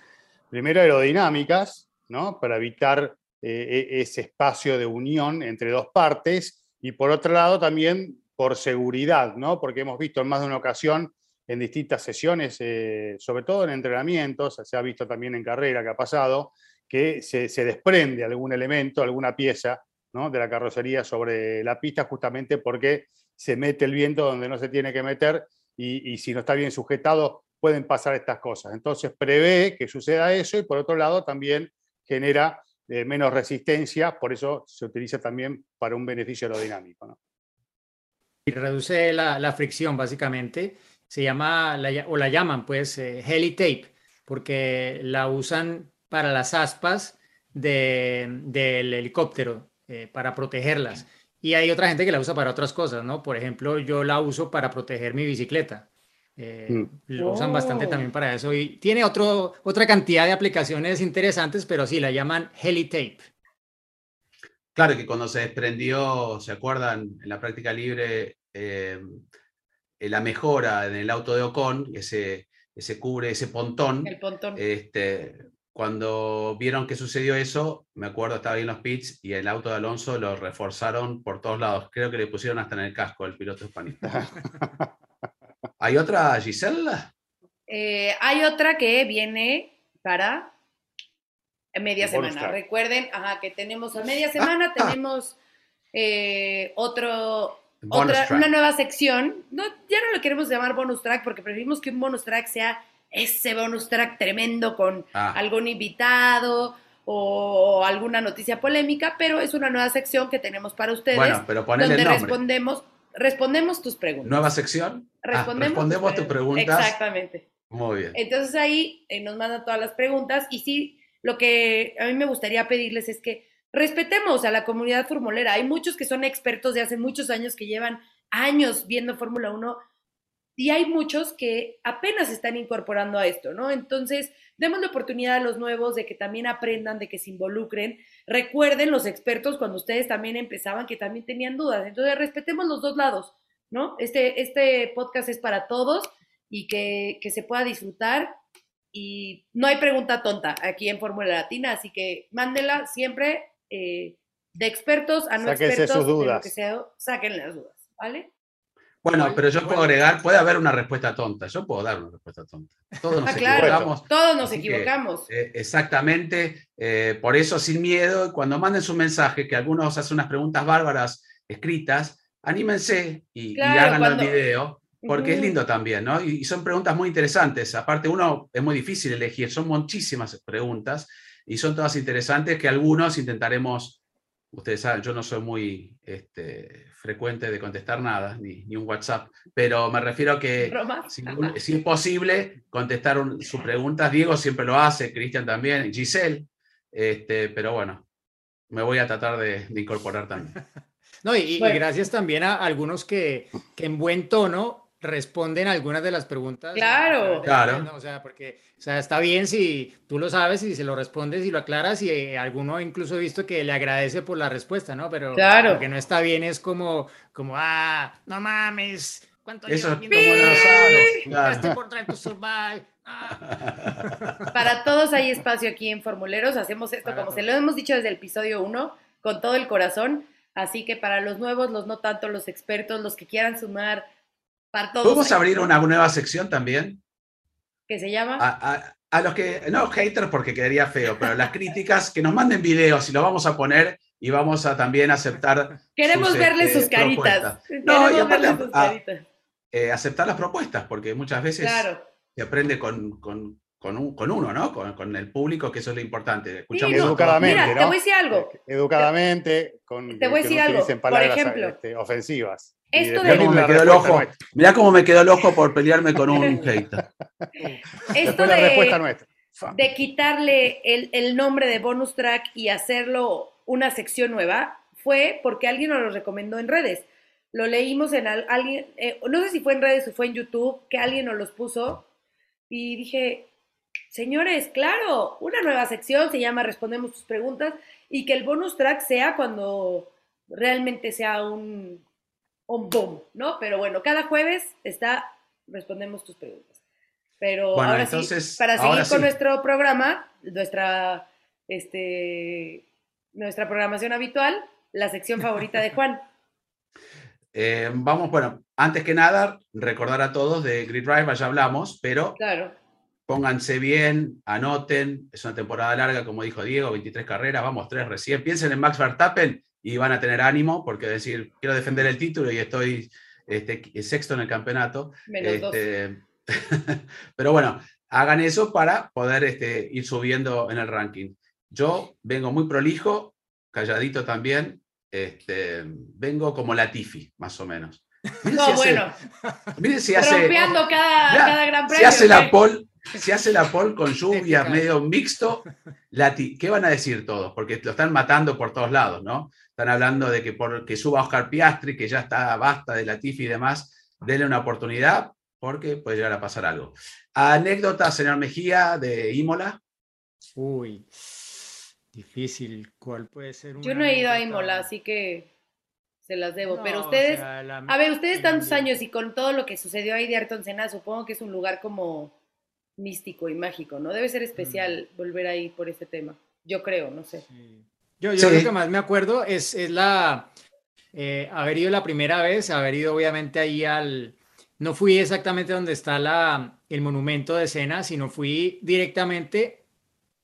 primero aerodinámicas, ¿no? Para evitar eh, e- ese espacio de unión entre dos partes, y por otro lado también por seguridad, ¿no? Porque hemos visto en más de una ocasión en distintas sesiones, eh, sobre todo en entrenamientos, se ha visto también en carrera que ha pasado, que se, desprende algún elemento, alguna pieza ¿no? de la carrocería sobre la pista justamente porque se mete el viento donde no se tiene que meter y, si no está bien sujetado pueden pasar estas cosas. Entonces prevé que suceda eso y por otro lado también genera eh, menos resistencia, por eso se utiliza también para un beneficio aerodinámico. Y reduce la, la fricción básicamente. Se llama, la lla- o la llaman pues eh, heli tape, porque la usan para las aspas de- del helicóptero, eh, para protegerlas. Y hay otra gente que la usa para otras cosas, ¿no? Por ejemplo, yo la uso para proteger mi bicicleta. Eh, Mm. Lo usan bastante Oh. también para eso y tiene otro, otra cantidad de aplicaciones interesantes, pero sí, la llaman Helitape. Claro que cuando se desprendió, ¿se acuerdan? En la práctica libre, eh, eh, la mejora en el auto de Ocon, ese, ese cubre, ese pontón, El pontón. este, cuando vieron que sucedió eso, me acuerdo, estaba ahí en los pits y el auto de Alonso lo reforzaron por todos lados. Creo que le pusieron hasta en el casco el piloto español. ¿Hay otra, Gisela? Eh, hay otra que viene para media semana. track. Recuerden ajá, que tenemos a media semana, tenemos eh, otro, otra, track. una nueva sección. No, ya no lo queremos llamar bonus track porque preferimos que un bonus track sea ese bonus track tremendo con Ah. algún invitado o alguna noticia polémica, pero es una nueva sección que tenemos para ustedes Bueno, pero donde el respondemos, respondemos tus preguntas. ¿Nueva sección? Ah, Respondemos, respondemos tus preguntas. Exactamente. Muy bien. Entonces ahí eh, nos mandan todas las preguntas y sí, lo que a mí me gustaría pedirles es que respetemos a la comunidad formulera. Hay muchos que son expertos de hace muchos años que llevan años viendo Fórmula 1 y hay muchos que apenas están incorporando a esto, ¿no? Entonces, demos la oportunidad a los nuevos de que también aprendan, de que se involucren. Recuerden los expertos cuando ustedes también empezaban que también tenían dudas. Entonces, respetemos los dos lados, ¿no? Este, este podcast es para todos y que, que se pueda disfrutar. Y no hay pregunta tonta aquí en Fórmula Latina, así que mándela siempre eh, de expertos a no Sáquense expertos, sus dudas. que sea, saquen las dudas, ¿vale? Bueno, pero yo puedo agregar, puede haber una respuesta tonta. Yo puedo dar una respuesta tonta. Todos nos Ah, claro. equivocamos. Todos nos Así que, equivocamos. Eh, exactamente, eh, por eso sin miedo, cuando manden su mensaje, que algunos hacen unas preguntas bárbaras escritas, anímense y, y Claro, háganlo cuando- en video, porque es lindo también, ¿no? Y, y son preguntas muy interesantes. Aparte, uno es muy difícil elegir, son muchísimas preguntas y son todas interesantes que algunos intentaremos, ustedes saben, yo no soy muy este, frecuente de contestar nada, ni, ni un WhatsApp, pero me refiero a que si, si es posible contestar un- sus preguntas, Diego siempre lo hace, Cristian también, Giselle, este, pero bueno, me voy a tratar de, de incorporar también. No, y, y Bueno. gracias también a algunos que, que en buen tono responden algunas de las preguntas. Claro. Claro. ¿no? O sea, porque o sea, está bien si tú lo sabes y se lo respondes y lo aclaras y eh, alguno incluso he visto que le agradece por la respuesta, ¿no? Pero Claro. lo que no está bien es como, como ah, no mames, ¿cuánto Eso llevas por Drive to Survive. Ah. Para todos hay espacio aquí en Formuleros. Hacemos esto Para como se todos. lo hemos dicho desde el episodio 1, con todo el corazón. Así que para los nuevos, los no tanto, los expertos, los que quieran sumar, para todos. ¿Podemos abrir una nueva sección también? Que se llama. A, a- a los que, no haters porque quedaría feo, pero las críticas, que nos manden videos y lo vamos a poner y vamos a también aceptar, Queremos sus, verles este, sus caritas. No, Queremos y aparte, verles sus ah, caritas. eh, aceptar las propuestas, porque muchas veces Claro. se aprende con, con, con un- con uno, ¿no? Con, con el público, que eso es lo importante. Escuchamos no, todos. Educadamente, Mira, te voy a decir algo. Educadamente, con Te voy a que decir no algo, utilicen por palabras ejemplo, este, ofensivas. esto de- Cómo me la quedó el ojo. nuestra. Mirá cómo me quedó el ojo por pelearme con un hater. Esto Después la respuesta de, nuestra. De quitarle el, el nombre de bonus track y hacerlo una sección nueva fue porque alguien nos lo recomendó en redes. Lo leímos en al- alguien, eh, no sé si fue en redes o fue en YouTube, que alguien nos los puso y dije, señores, claro, una nueva sección se llama Respondemos tus preguntas y que el bonus track sea cuando realmente sea un, un boom, ¿no? Pero bueno, cada jueves está Respondemos tus preguntas. Pero Bueno, ahora entonces, sí, para seguir con sí. nuestro programa, nuestra, este, nuestra programación habitual, la sección favorita de Juan. Eh, vamos, bueno, antes que nada, recordar a todos de Grid Drive, ya hablamos, pero Claro. Pónganse bien, anoten, es una temporada larga, como dijo Diego, 23 carreras, vamos, tres recién. Piensen en Max Verstappen y van a tener ánimo, porque decir, quiero defender el título y estoy este, sexto en el campeonato. Menos. Este, pero bueno, hagan eso para poder este, ir subiendo en el ranking. Yo vengo muy prolijo, calladito también, vengo como Latifi, más o menos. Miren No, si hace- bueno, miren si hace, rompeando cada, gran si premio. hace la ¿eh? pole, si hace la pole con lluvia, Épica. medio mixto, Lati, ¿qué van a decir todos? Porque lo están matando por todos lados, ¿no? Están hablando de que por que suba Oscar Piastri, que ya está basta de Latifi y demás, denle una oportunidad. porque puede llegar a pasar algo. Anécdota, señor Mejía, de Imola. Uy, difícil. ¿Cuál puede ser? Yo no he ido a? Imola, así que se las debo. Pero o ustedes, sea, la- a ver, ustedes tantos años y con todo lo que sucedió ahí de Ayrton Senna, supongo que es un lugar como místico y mágico, ¿no? Debe ser especial Mm. volver ahí por este tema. Yo creo, no sé. Sí. Yo, yo Sí. lo que más me acuerdo es, es la eh, haber ido la primera vez, haber ido obviamente ahí al. No fui exactamente donde está la, el monumento de Sena, sino fui directamente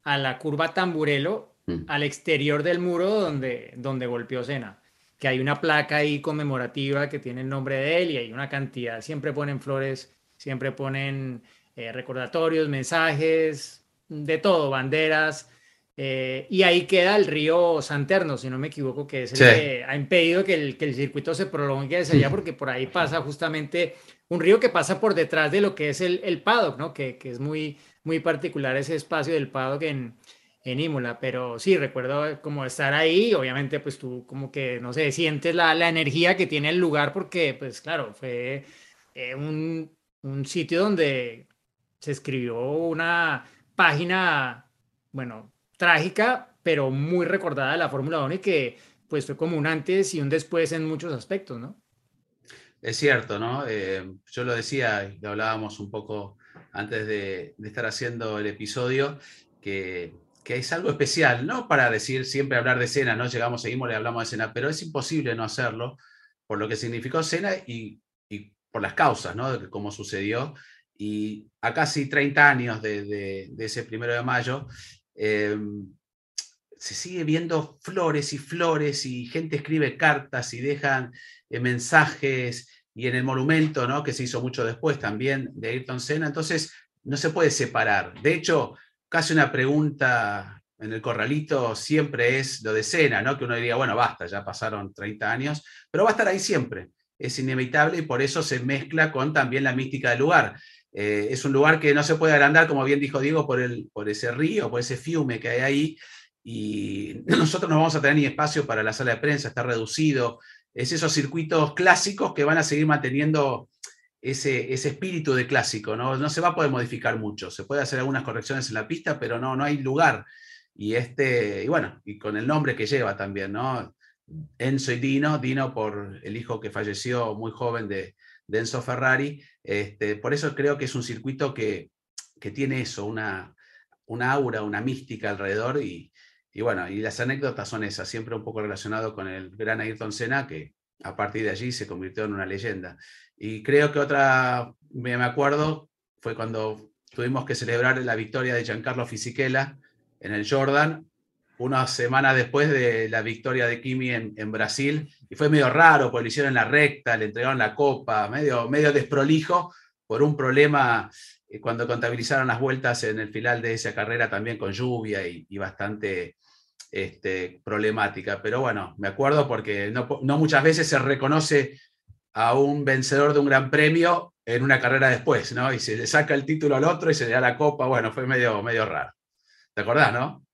a la curva Tamburelo, Mm. al exterior del muro donde, donde golpeó Sena. Que hay una placa ahí conmemorativa que tiene el nombre de él y hay una cantidad. Siempre ponen flores, siempre ponen eh, recordatorios, mensajes, de todo, banderas. eh, y ahí queda el río Santerno, si no me equivoco, que es el Sí. que ha impedido que el, que el circuito se prolongue hacia allá, porque por ahí pasa justamente un río que pasa por detrás de lo que es el, el paddock, ¿no? Que, que es muy, muy particular ese espacio del paddock en, en Imola. Pero sí, recuerdo como estar ahí, obviamente, pues tú como que, no sé, sientes la, la energía que tiene el lugar, porque, pues claro, fue eh, un, un sitio donde se escribió una página, bueno, trágica, pero muy recordada de la Fórmula 1 y que pues fue como un antes y un después en muchos aspectos, ¿no? Es cierto, ¿no? Eh, yo lo decía, y hablábamos un poco antes de, de estar haciendo el episodio, que, que es algo especial, no para decir siempre hablar de Cena, ¿no? Llegamos, seguimos, le hablamos de Cena, pero es imposible no hacerlo por lo que significó Cena y, y por las causas, ¿no? De cómo sucedió. Y a casi 30 años de, de- ese primero de mayo, eh, se sigue viendo flores y flores y gente escribe cartas y dejan eh, mensajes y en el monumento, ¿no? que se hizo mucho después también de Ayrton Senna, entonces no se puede separar. De hecho, casi una pregunta en el corralito siempre es lo de Senna, ¿no? que uno diría, bueno, basta, ya pasaron 30 años, pero va a estar ahí siempre, es inevitable y por eso se mezcla con también la mística del lugar. Eh, es un lugar que no se puede agrandar, como bien dijo Diego, por, el, por ese río, por ese fiume que hay ahí, y nosotros no vamos a tener ni espacio para la sala de prensa, está reducido. Es esos circuitos clásicos que van a seguir manteniendo ese, ese espíritu de clásico, ¿no? No se va a poder modificar mucho. Se puede hacer algunas correcciones en la pista, pero no, no hay lugar. Y este, y bueno, y con el nombre que lleva también, ¿no? Enzo y Dino, Dino por el hijo que falleció muy joven de, de Enzo Ferrari. Este, por eso creo que es un circuito que, que tiene eso, una, una aura, una mística alrededor y, y bueno, y las anécdotas son esas, siempre un poco relacionado con el gran Ayrton Senna, que a partir de allí se convirtió en una leyenda. Y creo que otra, me acuerdo, fue cuando tuvimos que celebrar la victoria de Giancarlo Fisichella en el Jordan, una semana después de la victoria de Kimi en, en Brasil, y fue medio raro, porque lo hicieron en la recta, le entregaron la copa, medio, medio desprolijo, por un problema eh, cuando contabilizaron las vueltas en el final de esa carrera también con lluvia y, y bastante este, problemática. Pero bueno, me acuerdo porque no, no muchas veces se reconoce a un vencedor de un gran premio en una carrera después, ¿no? Y se le saca el título al otro y se le da la copa. Bueno, fue medio, medio raro. ¿Te acordás, no?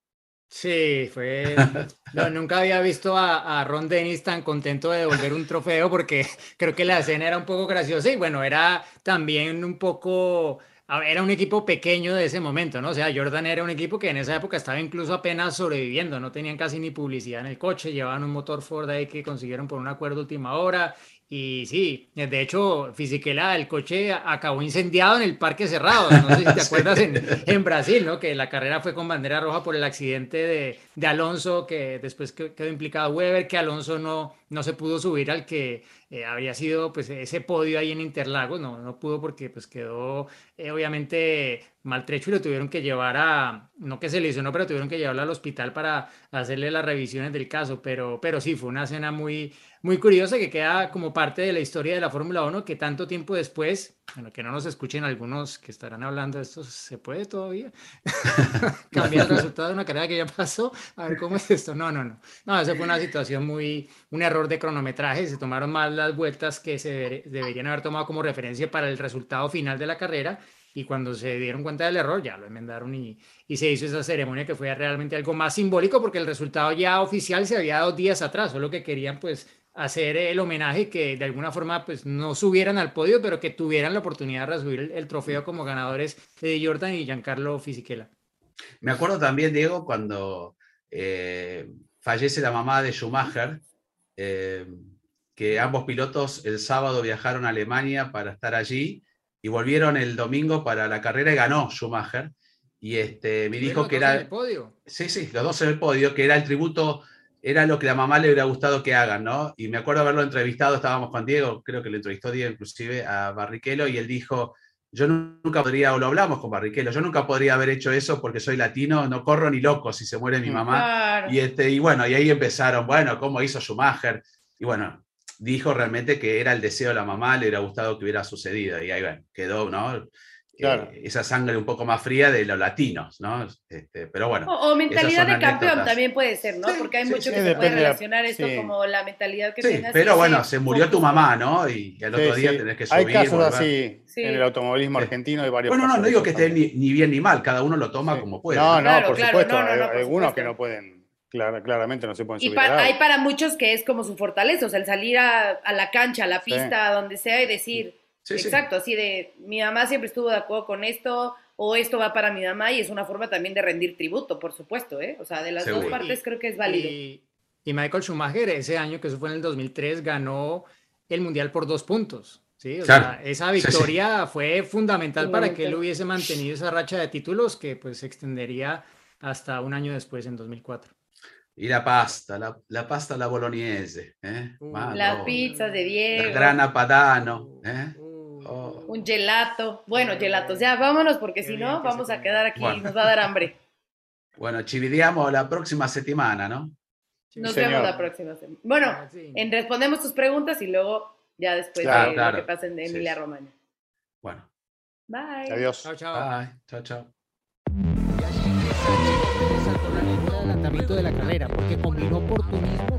Sí, fue. no, nunca había visto a, a Ron Dennis tan contento de devolver un trofeo porque creo que la escena era un poco graciosa y bueno, era también un poco. Era un equipo pequeño de ese momento, ¿no? O sea, Jordan era un equipo que en esa época estaba incluso apenas sobreviviendo, no tenían casi ni publicidad en el coche, llevaban un motor Ford ahí que consiguieron por un acuerdo última hora. Y sí, de hecho, Fisichella, el coche acabó incendiado en el parque cerrado. No sé si te acuerdas en, en Brasil, ¿no? Que la carrera fue con bandera roja por el accidente de, de Alonso, que después que- quedó implicado Weber, que Alonso no, no se pudo subir al que eh, había sido pues ese podio ahí en Interlagos, no, no pudo porque pues quedó eh, obviamente maltrecho y lo tuvieron que llevar a, no que se lesionó, pero tuvieron que llevarlo al hospital para hacerle las revisiones del caso, pero, pero sí, fue una escena muy, muy curiosa que queda como parte de la historia de la Fórmula 1 que tanto tiempo después, bueno, que no nos escuchen algunos que estarán hablando de esto, ¿se puede todavía? Cambiar el resultado de una carrera que ya pasó, a ver cómo es esto. No, no, no. No, esa fue una situación muy, un error de cronometraje, se tomaron mal las vueltas que se deber- deberían haber tomado como referencia para el resultado final de la carrera y cuando se dieron cuenta del error ya lo enmendaron y, y se hizo esa ceremonia que fue realmente algo más simbólico porque el resultado ya oficial se había dado días atrás, solo que querían pues hacer el homenaje que de alguna forma pues no subieran al podio, pero que tuvieran la oportunidad de resubir el, el trofeo como ganadores de Jordan y Giancarlo Fisichella. Me acuerdo también, Diego, cuando eh, fallece la mamá de Schumacher, eh, que ambos pilotos el sábado viajaron a Alemania para estar allí y volvieron el domingo para la carrera y ganó Schumacher. Y este, me dijo que era... El podio. Sí, sí, los dos en el podio, que era el tributo, era lo que la mamá le hubiera gustado que hagan, ¿no? Y me acuerdo haberlo entrevistado, estábamos con Diego, creo que lo entrevistó Diego inclusive a Barrichello, y él dijo, yo nunca podría, o lo hablamos con Barrichello, yo nunca podría haber hecho eso porque soy latino, no corro ni loco si se muere mi mamá. Claro. Y, este, y bueno, y ahí empezaron, bueno, cómo hizo Schumacher. Y bueno, dijo realmente que era el deseo de la mamá, le hubiera gustado que hubiera sucedido. Y ahí bueno, quedó, ¿no? Claro. Eh, esa sangre un poco más fría de los latinos, ¿no? Este, pero bueno. O, o mentalidad de campeón también puede ser, ¿no? Sí, Porque hay sí, mucho sí, que se puede relacionar esto sí. como la mentalidad que Sí, tengas. pero y bueno, se murió tu mamá, ¿no? Y al otro Sí, día sí. tenés que subir. Hay casos volver. así Sí. en el automovilismo Sí. argentino y varios Bueno, no, no de digo que esté ni, ni bien ni mal, cada uno lo toma Sí. como puede. No, no, Claro, por claro, supuesto. no, no, no, hay por algunos supuesto. que no pueden, clar- claramente no se pueden Y subir. pa- auto. hay para muchos que es como su fortaleza, o sea, el salir a, a la cancha, a la Sí. pista, a donde sea y decir, Sí, sí. exacto, así de, mi mamá siempre estuvo de acuerdo con esto, o esto va para mi mamá, y es una forma también de rendir tributo, por supuesto, ¿eh? O sea, de las dos partes creo que es válido. Y, y Michael Schumacher ese año, que eso fue en el 2003, ganó el Mundial por dos puntos. ¿sí? O Claro. sea, esa Sí, sí. victoria fue fundamental para que él hubiese mantenido esa racha de títulos que pues se extendería hasta un año después, en 2004. Y la pasta, la, la pasta alla bolognese. ¿eh? Uh. Las pizzas de La Diego, grana padano. ¿eh? Uh, Oh. un gelato. Bueno, gelatos, ya vámonos, porque Qué si no, vamos a quedar aquí, Bueno. nos va a dar hambre. Bueno, ci vediamo la próxima settimana, ¿no? sí, Nos señor. vemos la próxima semana. Bueno, Ah, sí. en respondemos tus preguntas y luego ya después Claro, de claro. lo que pasa en Sí, Emilia sí. Romagna. Bueno, Bye. Adiós. Chao, chao. bye. Chao, chao. Saltó la línea de adelantamiento de la carrera porque combinó oportunismo